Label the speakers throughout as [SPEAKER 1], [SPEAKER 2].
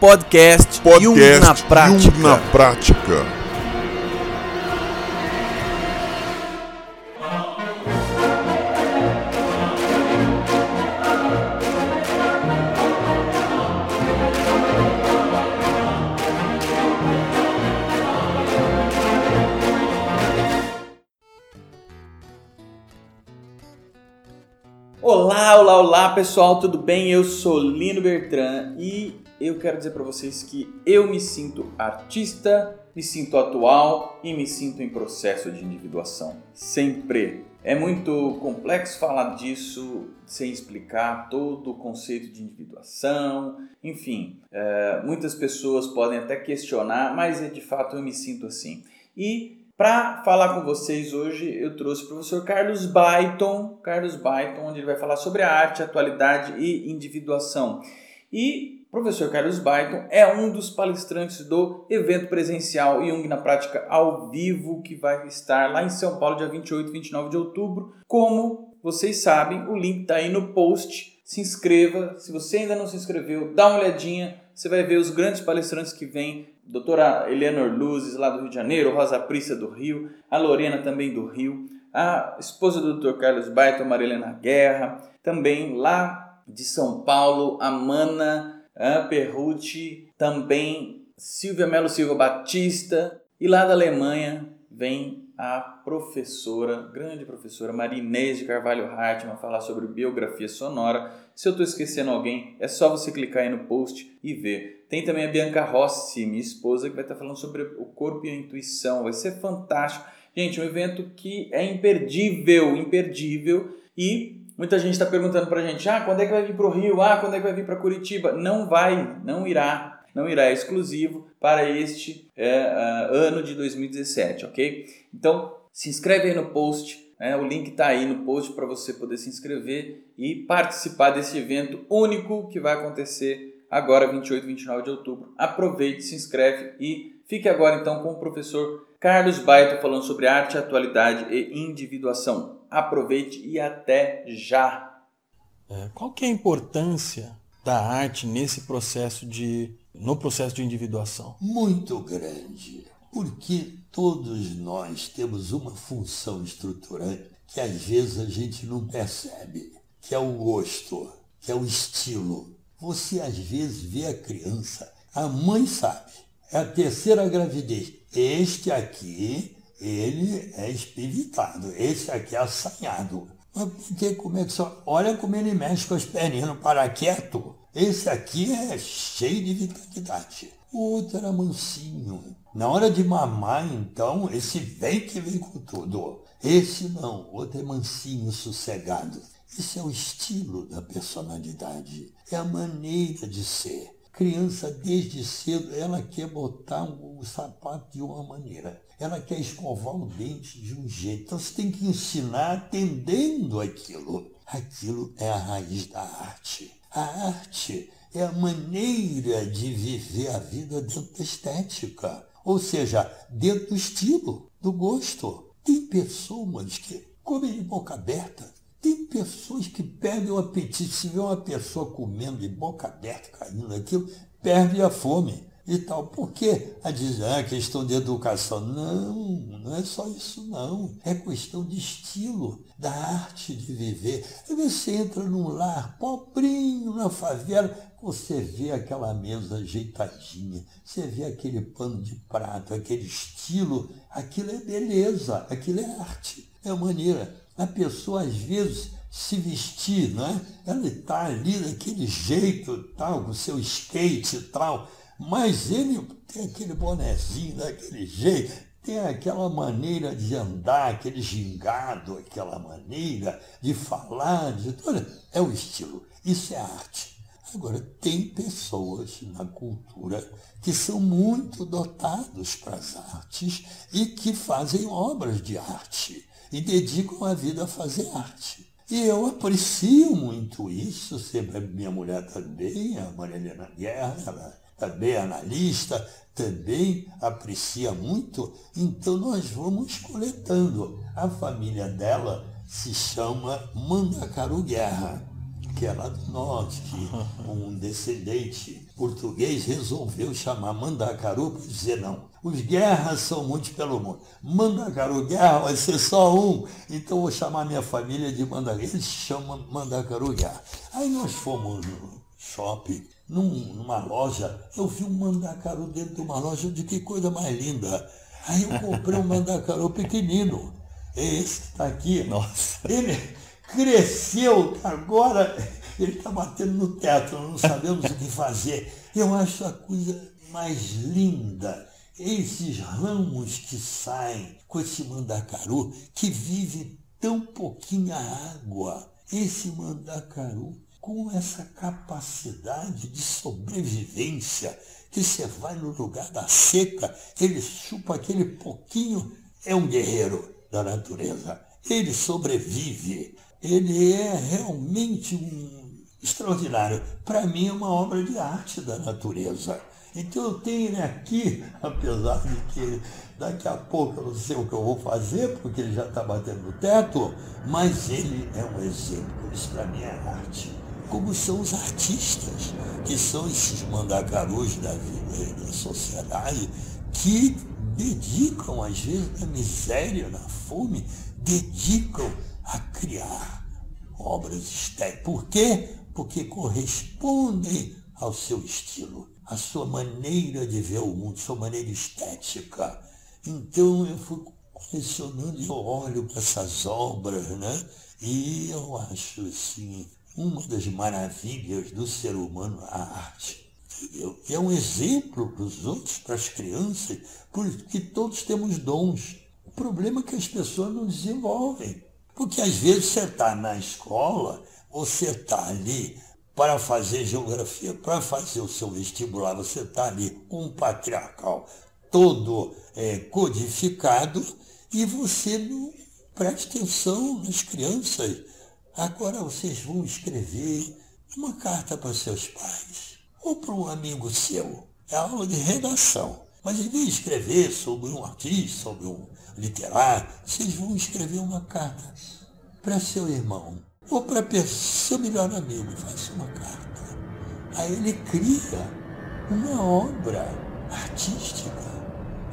[SPEAKER 1] Podcast,
[SPEAKER 2] Podcast
[SPEAKER 1] Jung na prática.
[SPEAKER 2] Jung na prática.
[SPEAKER 1] Pessoal, tudo bem? Eu sou Lino Bertrand e eu quero dizer para vocês que eu me sinto artista, me sinto atual e me sinto em processo de individuação. Sempre. É muito complexo falar disso sem explicar todo o conceito de individuação. Enfim, é, muitas pessoas podem até questionar, mas é de fato eu me sinto assim. E para falar com vocês hoje, eu trouxe o professor Carlos Byton, Carlos Byton, onde ele vai falar sobre a arte, atualidade e individuação. E o professor Carlos Byton é um dos palestrantes do evento presencial Jung na Prática ao vivo, que vai estar lá em São Paulo, dia 28 e 29 de outubro. Como vocês sabem, o link está aí no post. Se inscreva. Se você ainda não se inscreveu, dá uma olhadinha. Você vai ver os grandes palestrantes que vêm doutora Eleanor Luzes, lá do Rio de Janeiro, Rosa Prissa do Rio, a Lorena também do Rio, a esposa do Dr. Carlos Baito, Marilena Guerra, também lá de São Paulo, a Mana a Perrucci, também Silvia Melo Silva Batista, e lá da Alemanha vem a professora, grande professora Marinês de Carvalho Hartmann falar sobre biografia sonora. Se eu estou esquecendo alguém, é só você clicar aí no post e ver. Tem também a Bianca Rossi, minha esposa, que vai estar falando sobre o corpo e a intuição. Vai ser fantástico. Gente, um evento que é imperdível, imperdível. E muita gente está perguntando para a gente, ah, quando é que vai vir para o Rio? Ah, quando é que vai vir para Curitiba? Não vai, não irá. Não irá, é exclusivo para este é, ano de 2017, ok? Então, se inscreve aí no post, né? o link está aí no post para você poder se inscrever e participar desse evento único que vai acontecer agora, 28 e 29 de outubro. Aproveite, se inscreve e fique agora então com o professor Carlos Baito falando sobre arte, atualidade e individuação. Aproveite e até já!
[SPEAKER 3] É, qual que é a importância da arte nesse processo de no processo de individuação?
[SPEAKER 4] Muito grande, porque todos nós temos uma função estruturante que às vezes a gente não percebe, que é o gosto, que é o estilo. Você às vezes vê a criança, a mãe sabe, é a terceira gravidez. Este aqui, ele é espiritado, esse aqui é assanhado. Mas é que só. Olha como ele mexe com as perninhas no paraqueto. Esse aqui é cheio de vitalidade. O outro era mansinho. Na hora de mamar, então, esse vem que vem com tudo. Esse não, o outro é mansinho, sossegado. Esse é o estilo da personalidade, é a maneira de ser. Criança, desde cedo, ela quer botar o sapato de uma maneira. Ela quer escovar o dente de um jeito. Então você tem que ensinar atendendo aquilo. Aquilo é a raiz da arte. A arte é a maneira de viver a vida dentro da estética, ou seja, dentro do estilo, do gosto. Tem pessoas que comem de boca aberta, tem pessoas que perdem o apetite. Se vê uma pessoa comendo de boca aberta, caindo aquilo, perde a fome e tal. Por que a dizer, ah, questão de educação? Não, não é só isso não. É questão de estilo, da arte de viver. Aí você entra num lar pobrinho, na favela, você vê aquela mesa ajeitadinha, você vê aquele pano de prato, aquele estilo, aquilo é beleza, aquilo é arte, é maneira. A pessoa às vezes se vestir, não é? Ela está ali daquele jeito, tal, com seu skate e tal mas ele tem aquele bonezinho daquele jeito, tem aquela maneira de andar, aquele gingado, aquela maneira de falar, de tudo. É o estilo. Isso é arte. Agora, tem pessoas na cultura que são muito dotados para as artes e que fazem obras de arte e dedicam a vida a fazer arte. E eu aprecio muito isso, sempre minha mulher também, a Maria Helena Guerra, ela também analista, também aprecia muito, então nós vamos coletando. A família dela se chama Mandacaru Guerra. que é lá do norte, que um descendente português resolveu chamar Mandacaru para dizer não. Os guerras são muitos pelo mundo. Mandacaru, guerra vai ser só um. Então vou chamar minha família de Mandacaru. Eles chamam Mandacaru guerra. Aí nós fomos no shopping, num, numa loja. Eu vi um Mandacaru dentro de uma loja. de que coisa mais linda. Aí eu comprei um Mandacaru pequenino. Esse que está aqui.
[SPEAKER 3] Nossa.
[SPEAKER 4] Ele cresceu, agora ele está batendo no teto, não sabemos o que fazer. Eu acho a coisa mais linda. Esses ramos que saem com esse mandacaru que vive tão pouquinha água. Esse mandacaru com essa capacidade de sobrevivência, que você vai no lugar da seca, ele chupa aquele pouquinho, é um guerreiro da natureza. Ele sobrevive ele é realmente um extraordinário. Para mim é uma obra de arte da natureza. Então eu tenho ele aqui, apesar de que daqui a pouco eu não sei o que eu vou fazer, porque ele já está batendo no teto, mas ele é um exemplo. Isso para mim é arte. Como são os artistas, que são esses mandacarus da vida da sociedade, que dedicam, às vezes, na miséria, na fome, dedicam a criar obras estéticas. Por quê? Porque correspondem ao seu estilo, à sua maneira de ver o mundo, sua maneira estética. Então eu fui colecionando e olho para essas obras, né? E eu acho assim, uma das maravilhas do ser humano, a arte. Entendeu? É um exemplo para os outros, para as crianças, porque todos temos dons. O problema é que as pessoas não desenvolvem. Porque às vezes você está na escola, você está ali para fazer geografia, para fazer o seu vestibular, você está ali um patriarcal todo é, codificado e você não presta atenção nas crianças. Agora vocês vão escrever uma carta para seus pais ou para um amigo seu. É aula de redação. Mas em vez de escrever sobre um artista, sobre um literário, vocês vão escrever uma carta para seu irmão ou para seu melhor amigo. Faça uma carta. Aí ele cria uma obra artística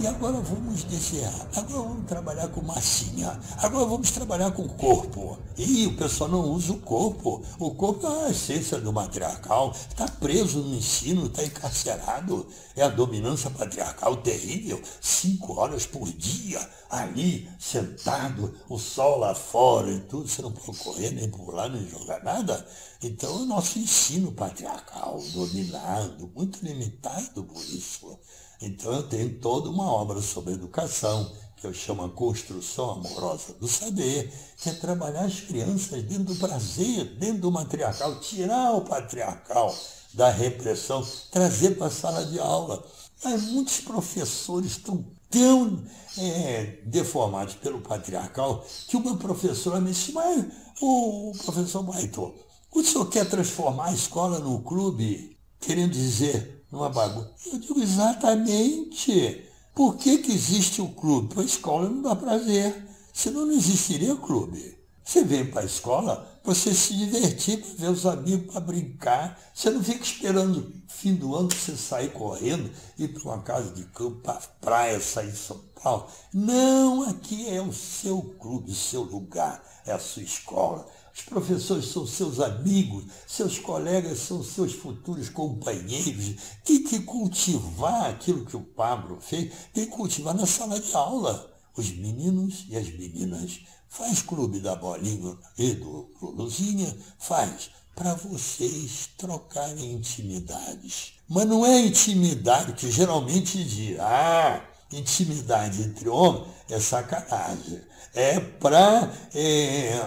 [SPEAKER 4] e agora vamos desenhar, agora vamos trabalhar com massinha, agora vamos trabalhar com corpo. E o pessoal não usa o corpo. O corpo é a essência do matriarcal, está preso no ensino, está encarcerado. É a dominância patriarcal terrível, cinco horas por dia, ali, sentado, o sol lá fora e tudo, você não pode correr, nem pular, nem jogar nada. Então, o nosso ensino patriarcal, dominado, muito limitado por isso. Então eu tenho toda uma obra sobre educação, que eu chamo a construção amorosa do saber, que é trabalhar as crianças dentro do prazer, dentro do matriarcal, tirar o patriarcal da repressão, trazer para a sala de aula. Mas muitos professores estão tão é, deformados pelo patriarcal que uma professora me disse, mas o professor Baito, o senhor quer transformar a escola num clube? Querendo dizer, numa bagunça. Eu digo exatamente. Por que, que existe o clube? Para a escola não dá prazer. Senão não existiria clube. Você vem para a escola você se divertir, para ver os amigos, para brincar. Você não fica esperando fim do ano você sair correndo, ir para uma casa de campo, para praia, sair de São Paulo. Não, aqui é o seu clube, o seu lugar, é a sua escola. Os professores são seus amigos, seus colegas são seus futuros companheiros. Tem que cultivar aquilo que o Pablo fez, tem que cultivar na sala de aula. Os meninos e as meninas. Faz clube da bolinha e do Luluzinha, faz para vocês trocarem intimidades. Mas não é intimidade que geralmente diz, ah, intimidade entre homens é sacanagem. É para é,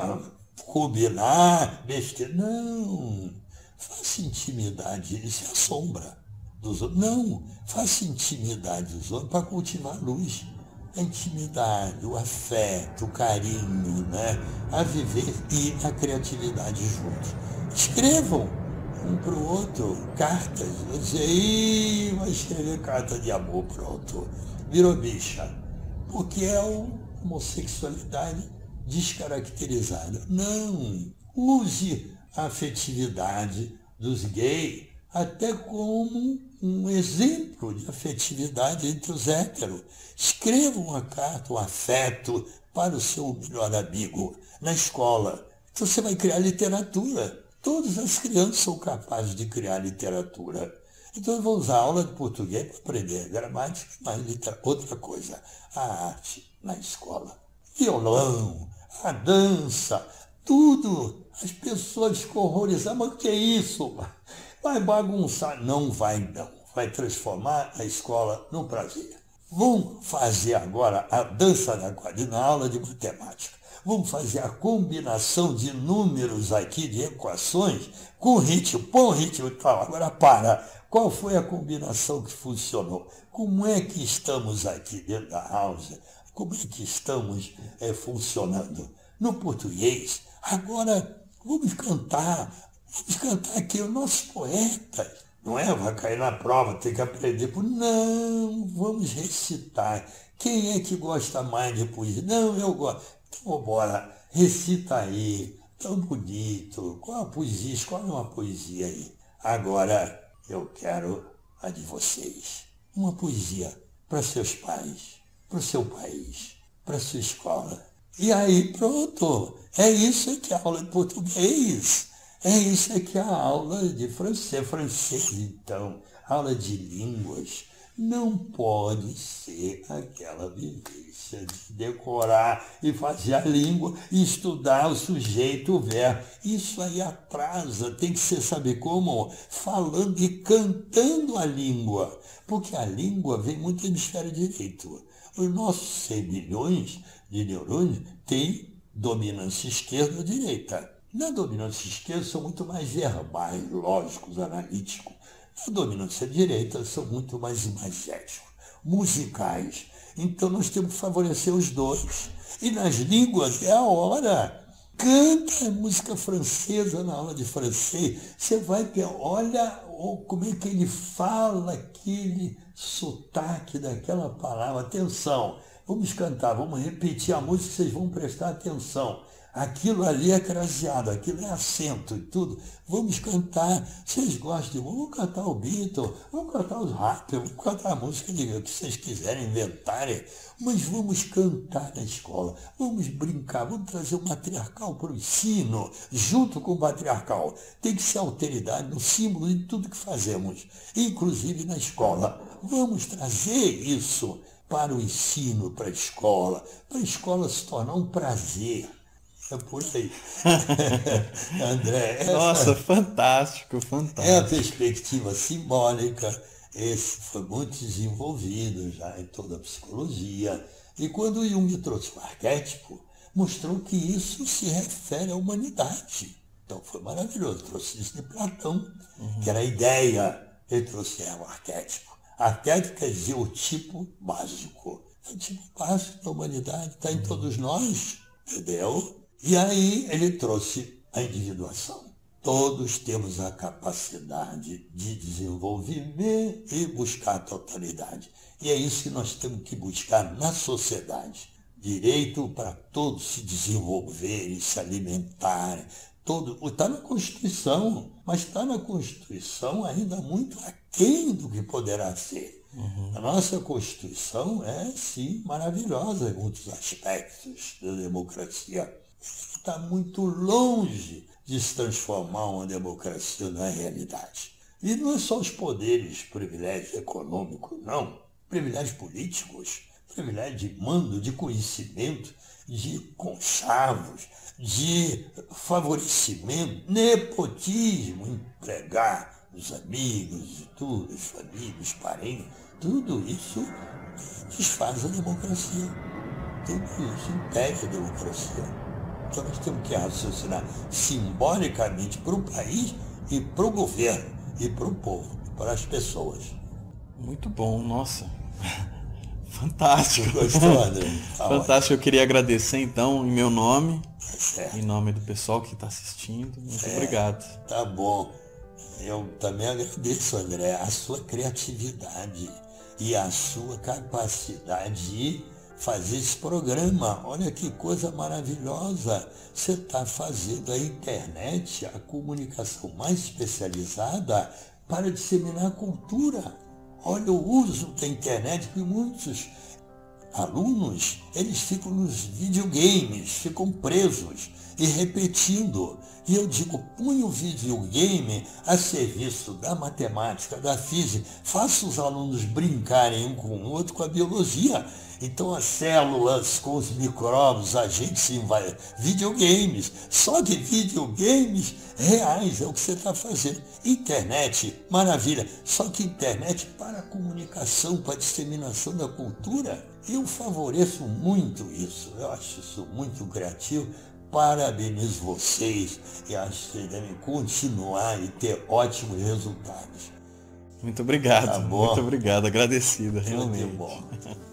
[SPEAKER 4] combinar, besteira. Não. Faça intimidade, ele se assombra dos outros. Não, faça intimidade dos outros para cultivar a luz. A intimidade, o afeto, o carinho, né? a viver e a criatividade juntos. Escrevam um para o outro cartas. Você vai escrever carta de amor, pronto. Virou bicha. Porque é a homossexualidade descaracterizada. Não. Use a afetividade dos gays até como um exemplo de afetividade entre os héteros. Escreva uma carta, um afeto para o seu melhor amigo na escola. Então você vai criar literatura. Todas as crianças são capazes de criar literatura. Então eu vou usar aula de português para aprender gramática, mas outra coisa, a arte na escola. Violão, a dança, tudo. As pessoas ficam horrorizadas, mas o que é isso? Vai bagunçar. Não vai não. Vai transformar a escola no prazer. Vamos fazer agora a dança da quadrilha na aula de matemática. Vamos fazer a combinação de números aqui, de equações, com ritmo, põe ritmo e tal. Agora para. Qual foi a combinação que funcionou? Como é que estamos aqui dentro da house? Como é que estamos é, funcionando? No português, agora vamos cantar, vamos cantar aqui os nossos poetas. Não é? Vai cair na prova, tem que aprender. Não, vamos recitar. Quem é que gosta mais de poesia? Não, eu gosto. Então, bora, recita aí. Tão bonito. Qual a poesia? Escolhe uma poesia aí. Agora, eu quero a de vocês. Uma poesia para seus pais, para o seu país, para sua escola. E aí, pronto. É isso que é a aula de português. É isso que é a aula de francês. Francês, então, aula de línguas não pode ser aquela vivência de decorar e fazer a língua e estudar o sujeito, o verbo. Isso aí atrasa, tem que ser, sabe como? Falando e cantando a língua, porque a língua vem muito do hemisfério direito. Os nossos 100 milhões de neurônios têm dominância esquerda ou direita. Na dominância esquerda são muito mais verbais, lógicos, analíticos. A dominância direita são muito mais imagéticos, musicais. Então nós temos que favorecer os dois. E nas línguas é a hora. Canta música francesa na aula de francês. Você vai ter, olha como é que ele fala aquele sotaque daquela palavra. Atenção, vamos cantar, vamos repetir a música, vocês vão prestar atenção. Aquilo ali é craseado, aquilo é acento e tudo. Vamos cantar. Vocês gostam de. Vamos cantar o Beatle, vamos cantar os rap, vamos cantar a música de, que vocês quiserem inventarem. Mas vamos cantar na escola, vamos brincar, vamos trazer o matriarcal para o ensino, junto com o patriarcal. Tem que ser alteridade no símbolo de tudo que fazemos, inclusive na escola. Vamos trazer isso para o ensino, para a escola, para a escola se tornar um prazer aí.
[SPEAKER 3] André. Nossa, fantástico, fantástico.
[SPEAKER 4] É a perspectiva simbólica. Esse foi muito desenvolvido já em toda a psicologia. E quando Jung trouxe o arquétipo, mostrou que isso se refere à humanidade. Então foi maravilhoso. Trouxe isso de Platão, uhum. que era a ideia. Ele trouxe o arquétipo. Arquétipo quer dizer o tipo básico. É o tipo básico da humanidade, está em uhum. todos nós, entendeu? E aí ele trouxe a individuação. Todos temos a capacidade de desenvolver e buscar a totalidade. E é isso que nós temos que buscar na sociedade. Direito para todos se desenvolverem, se alimentarem. Todo, está na Constituição, mas está na Constituição ainda muito aquém do que poderá ser. Uhum. A nossa Constituição é, sim, maravilhosa em muitos aspectos da democracia está muito longe de se transformar uma democracia na realidade. E não é só os poderes, privilégios econômicos, não. Privilégios políticos, privilégio de mando, de conhecimento, de conchavos, de favorecimento, nepotismo, empregar os amigos, tudo, os famílias, os parentes, tudo isso desfaz a democracia. Tudo isso impede a democracia. Então nós temos que raciocinar simbolicamente para o país e para o governo e para o povo, para as pessoas.
[SPEAKER 3] Muito bom, nossa. Fantástico.
[SPEAKER 4] Gostou, André?
[SPEAKER 3] Tá Fantástico. Eu queria agradecer então em meu nome, certo. em nome do pessoal que está assistindo. Muito certo. obrigado.
[SPEAKER 4] Tá bom. Eu também agradeço, André, a sua criatividade e a sua capacidade de fazer esse programa. Olha que coisa maravilhosa. Você está fazendo a internet, a comunicação mais especializada para disseminar cultura. Olha o uso da internet que muitos alunos, eles ficam nos videogames, ficam presos e repetindo. E eu digo, põe o videogame a serviço da matemática, da física, faça os alunos brincarem um com o outro com a biologia. Então as células com os micróbios, a gente sim vai. Videogames, só de videogames reais é o que você está fazendo. Internet, maravilha. Só que internet para a comunicação, para a disseminação da cultura. Eu favoreço muito isso. Eu acho isso muito criativo. Parabenizo vocês e acho que vocês devem continuar e ter ótimos resultados.
[SPEAKER 3] Muito obrigado.
[SPEAKER 4] Tá?
[SPEAKER 3] Muito obrigado. Agradecido, realmente.
[SPEAKER 4] Muito bom.